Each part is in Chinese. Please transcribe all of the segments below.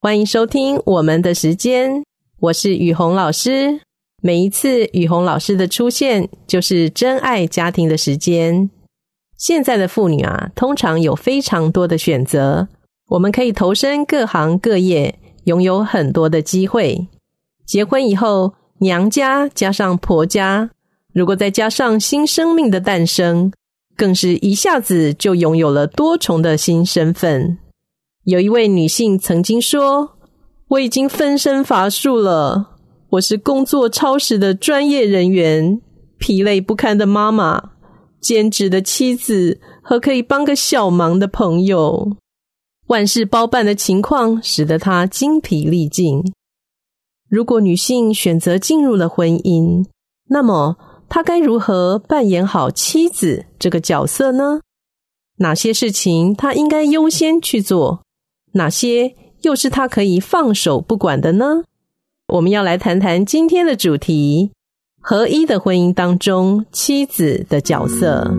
欢迎收听我们的时间。我是雨虹老师。每一次雨虹老师的出现，就是真爱家庭的时间。现在的妇女啊，通常有非常多的选择，我们可以投身各行各业，拥有很多的机会。结婚以后，娘家加上婆家，如果再加上新生命的诞生，更是一下子就拥有了多重的新身份。有一位女性曾经说：“我已经分身乏术了。”我是工作超时的专业人员，疲累不堪的妈妈，兼职的妻子和可以帮个小忙的朋友，万事包办的情况使得她精疲力尽。如果女性选择进入了婚姻，那么她该如何扮演好妻子这个角色呢？哪些事情她应该优先去做？哪些又是他可以放手不管的呢？我们要来谈谈今天的主题：合一的婚姻当中，妻子的角色。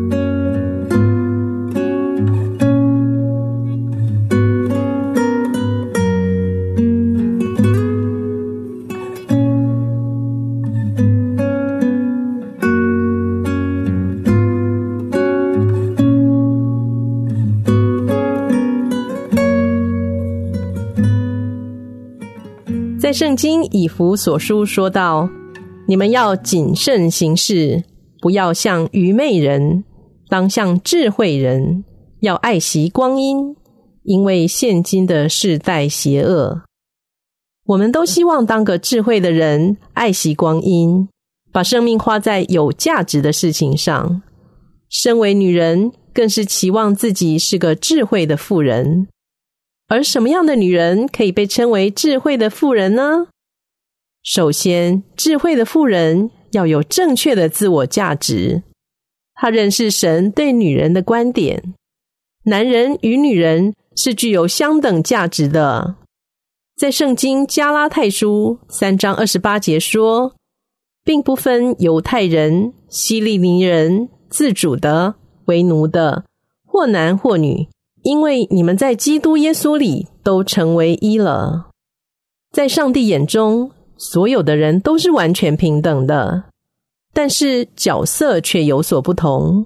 在圣经以弗所书说道：“你们要谨慎行事，不要像愚昧人，当像智慧人，要爱惜光阴，因为现今的世代邪恶。我们都希望当个智慧的人，爱惜光阴，把生命花在有价值的事情上。身为女人，更是期望自己是个智慧的妇人。”而什么样的女人可以被称为智慧的妇人呢？首先，智慧的妇人要有正确的自我价值。她认识神对女人的观点：男人与女人是具有相等价值的。在圣经加拉太书三章二十八节说，并不分犹太人、希利尼人、自主的、为奴的，或男或女。因为你们在基督耶稣里都成为一了，在上帝眼中，所有的人都是完全平等的，但是角色却有所不同。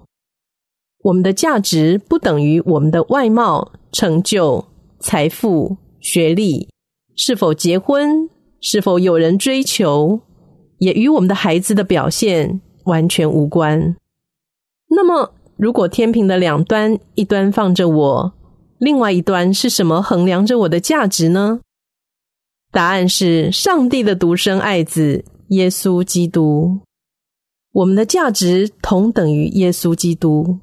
我们的价值不等于我们的外貌、成就、财富、学历，是否结婚，是否有人追求，也与我们的孩子的表现完全无关。那么。如果天平的两端，一端放着我，另外一端是什么衡量着我的价值呢？答案是上帝的独生爱子耶稣基督。我们的价值同等于耶稣基督，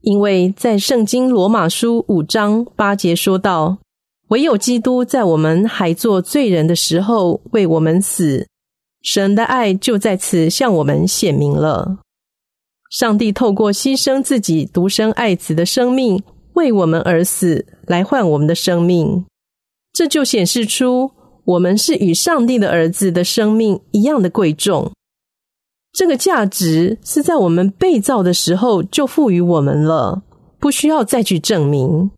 因为在圣经罗马书五章八节说道：“唯有基督在我们还做罪人的时候为我们死，神的爱就在此向我们显明了。”上帝透过牺牲自己独生爱子的生命为我们而死，来换我们的生命，这就显示出我们是与上帝的儿子的生命一样的贵重。这个价值是在我们被造的时候就赋予我们了，不需要再去证明。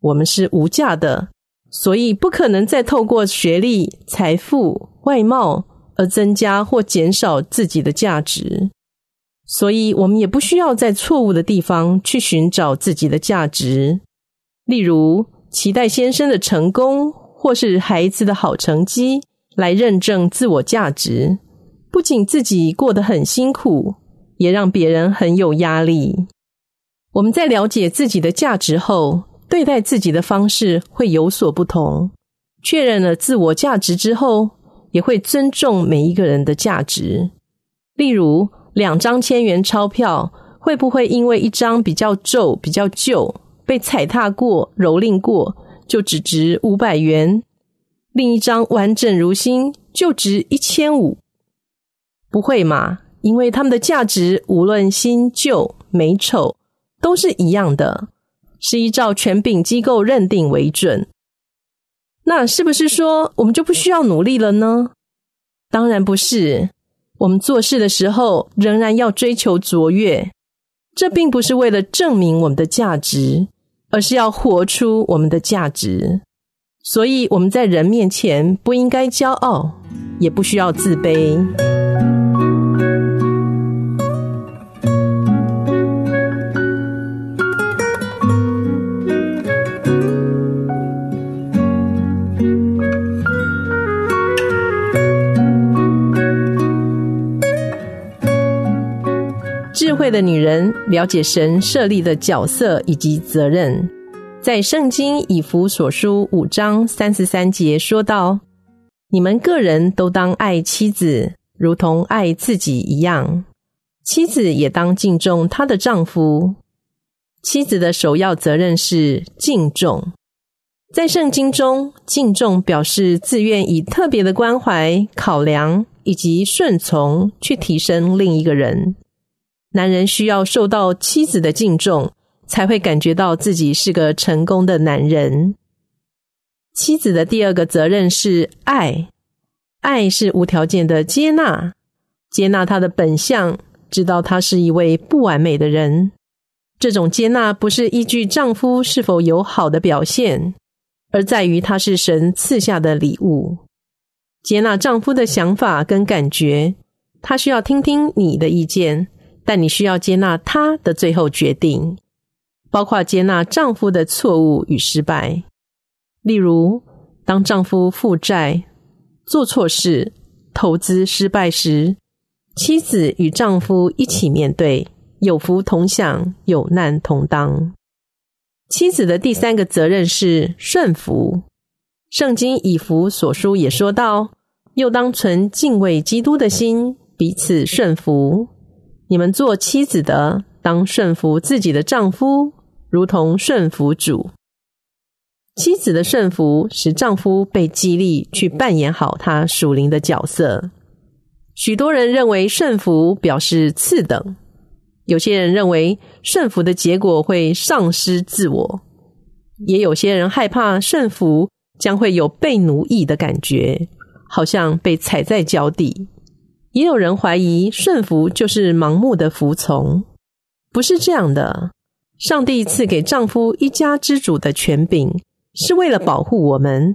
我们是无价的，所以不可能再透过学历、财富、外貌而增加或减少自己的价值。所以，我们也不需要在错误的地方去寻找自己的价值，例如期待先生的成功或是孩子的好成绩来认证自我价值。不仅自己过得很辛苦，也让别人很有压力。我们在了解自己的价值后，对待自己的方式会有所不同。确认了自我价值之后，也会尊重每一个人的价值。例如。两张千元钞票会不会因为一张比较皱、比较旧、被踩踏过、蹂躏过，就只值五百元？另一张完整如新就值一千五。不会嘛？因为它们的价值无论新旧美丑都是一样的，是依照权柄机构认定为准。那是不是说我们就不需要努力了呢？当然不是。我们做事的时候仍然要追求卓越，这并不是为了证明我们的价值，而是要活出我们的价值。所以我们在人面前不应该骄傲，也不需要自卑。智慧的女人了解神设立的角色以及责任。在圣经以弗所书五章三十三节说道：“你们个人都当爱妻子，如同爱自己一样；妻子也当敬重她的丈夫。妻子的首要责任是敬重。在圣经中，敬重表示自愿以特别的关怀、考量以及顺从去提升另一个人。男人需要受到妻子的敬重。”才会感觉到自己是个成功的男人。妻子的第二个责任是爱，爱是无条件的接纳，接纳他的本相，知道他是一位不完美的人。这种接纳不是依据丈夫是否有好的表现，而在于他是神赐下的礼物。接纳丈夫的想法跟感觉，他需要听听你的意见，但你需要接纳他的最后决定。包括接纳丈夫的错误与失败，例如，当丈夫负债、做错事、投资失败时，妻子与丈夫一起面对，有福同享，有难同当。妻子的第三个责任是顺服。圣经以弗所书也说到：“又当存敬畏基督的心，彼此顺服。你们做妻子的，当顺服自己的丈夫。”如同顺服主，妻子的顺服使丈夫被激励去扮演好他属灵的角色。许多人认为顺服表示次等，有些人认为顺服的结果会丧失自我，也有些人害怕顺服将会有被奴役的感觉，好像被踩在脚底。也有人怀疑顺服就是盲目的服从，不是这样的。上帝赐给丈夫一家之主的权柄，是为了保护我们。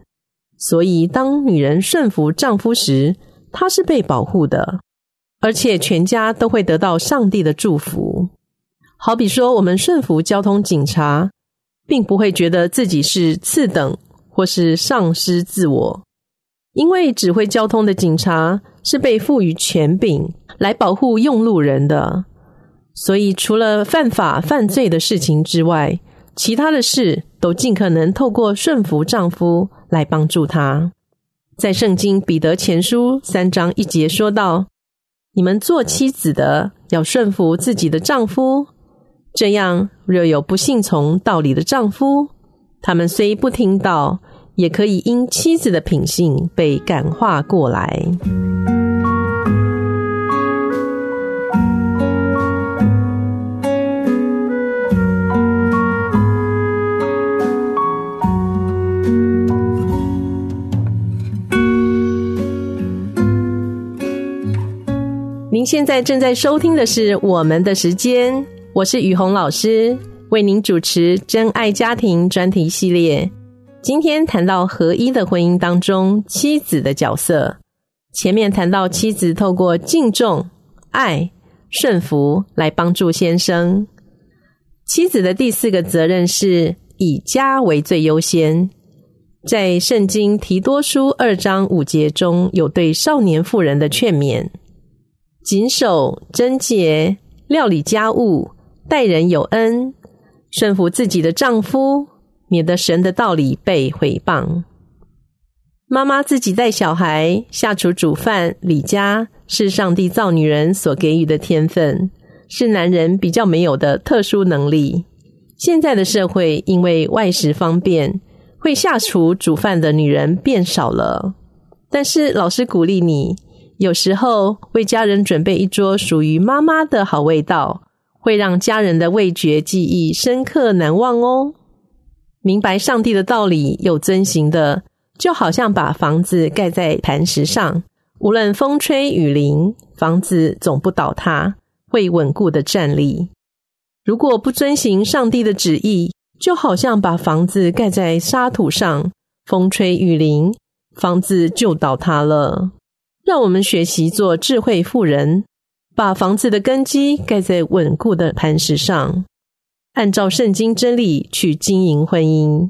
所以，当女人顺服丈夫时，她是被保护的，而且全家都会得到上帝的祝福。好比说，我们顺服交通警察，并不会觉得自己是次等或是丧失自我，因为指挥交通的警察是被赋予权柄来保护用路人的。所以，除了犯法犯罪的事情之外，其他的事都尽可能透过顺服丈夫来帮助他。在圣经彼得前书三章一节说道：“你们做妻子的要顺服自己的丈夫，这样若有不信从道理的丈夫，他们虽不听道，也可以因妻子的品性被感化过来。”您现在正在收听的是《我们的时间》，我是雨虹老师，为您主持《真爱家庭》专题系列。今天谈到合一的婚姻当中，妻子的角色。前面谈到妻子透过敬重、爱、顺服来帮助先生。妻子的第四个责任是以家为最优先。在圣经提多书二章五节中有对少年妇人的劝勉。谨守贞洁，料理家务，待人有恩，顺服自己的丈夫，免得神的道理被毁谤。妈妈自己带小孩、下厨煮饭、理家，是上帝造女人所给予的天分，是男人比较没有的特殊能力。现在的社会因为外食方便，会下厨煮饭的女人变少了。但是老师鼓励你，有时候为家人准备一桌属于妈妈的好味道，会让家人的味觉记忆深刻难忘哦。明白上帝的道理又遵行的，就好像把房子盖在磐石上，无论风吹雨淋，房子总不倒塌，会稳固的站立。如果不遵行上帝的旨意，就好像把房子盖在沙土上，风吹雨淋。房子就倒塌了。让我们学习做智慧妇人，把房子的根基盖在稳固的磐石上，按照圣经真理去经营婚姻。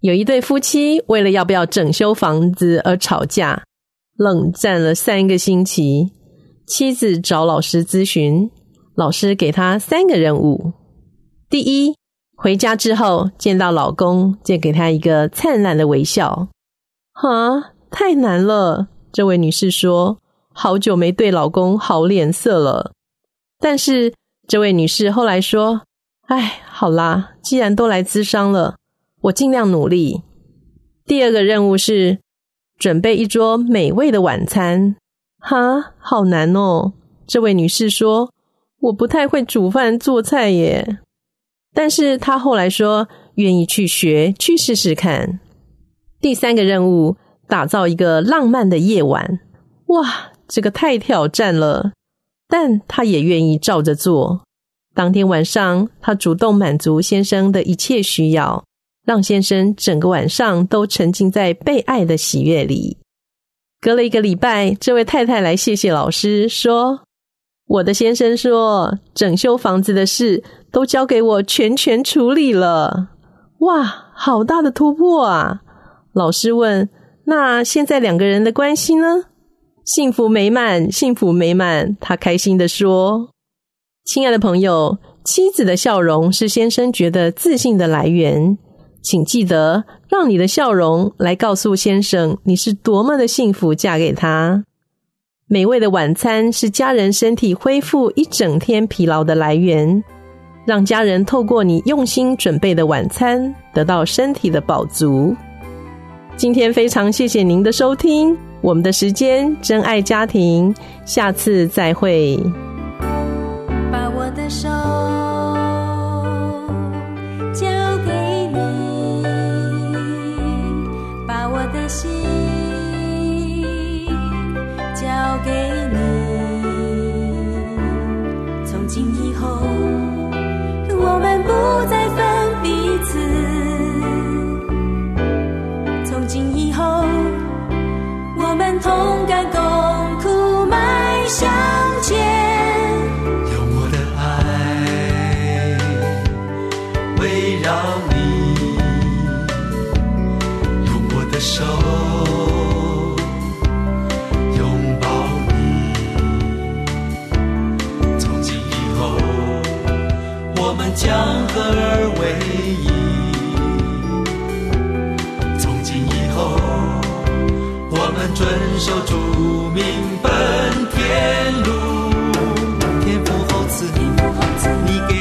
有一对夫妻为了要不要整修房子而吵架，冷战了三个星期。妻子找老师咨询，老师给他三个任务：第一，回家之后见到老公，就给他一个灿烂的微笑。啊，太难了！这位女士说：“好久没对老公好脸色了。”但是这位女士后来说：“哎，好啦，既然都来咨商了，我尽量努力。”第二个任务是准备一桌美味的晚餐。哈，好难哦！这位女士说：“我不太会煮饭做菜耶。”但是她后来说：“愿意去学，去试试看。”第三个任务，打造一个浪漫的夜晚。哇，这个太挑战了，但他也愿意照着做。当天晚上，他主动满足先生的一切需要，让先生整个晚上都沉浸在被爱的喜悦里。隔了一个礼拜，这位太太来谢谢老师，说：“我的先生说，整修房子的事都交给我全权处理了。”哇，好大的突破啊！老师问：“那现在两个人的关系呢？幸福美满，幸福美满。”他开心的说：“亲爱的朋友，妻子的笑容是先生觉得自信的来源。请记得，让你的笑容来告诉先生，你是多么的幸福，嫁给他。美味的晚餐是家人身体恢复一整天疲劳的来源。让家人透过你用心准备的晚餐，得到身体的饱足。”今天非常谢谢您的收听，我们的时间真爱家庭，下次再会。们将合而为一。从今以后，我们遵守主命奔天路，天父厚赐，你给